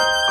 Bye.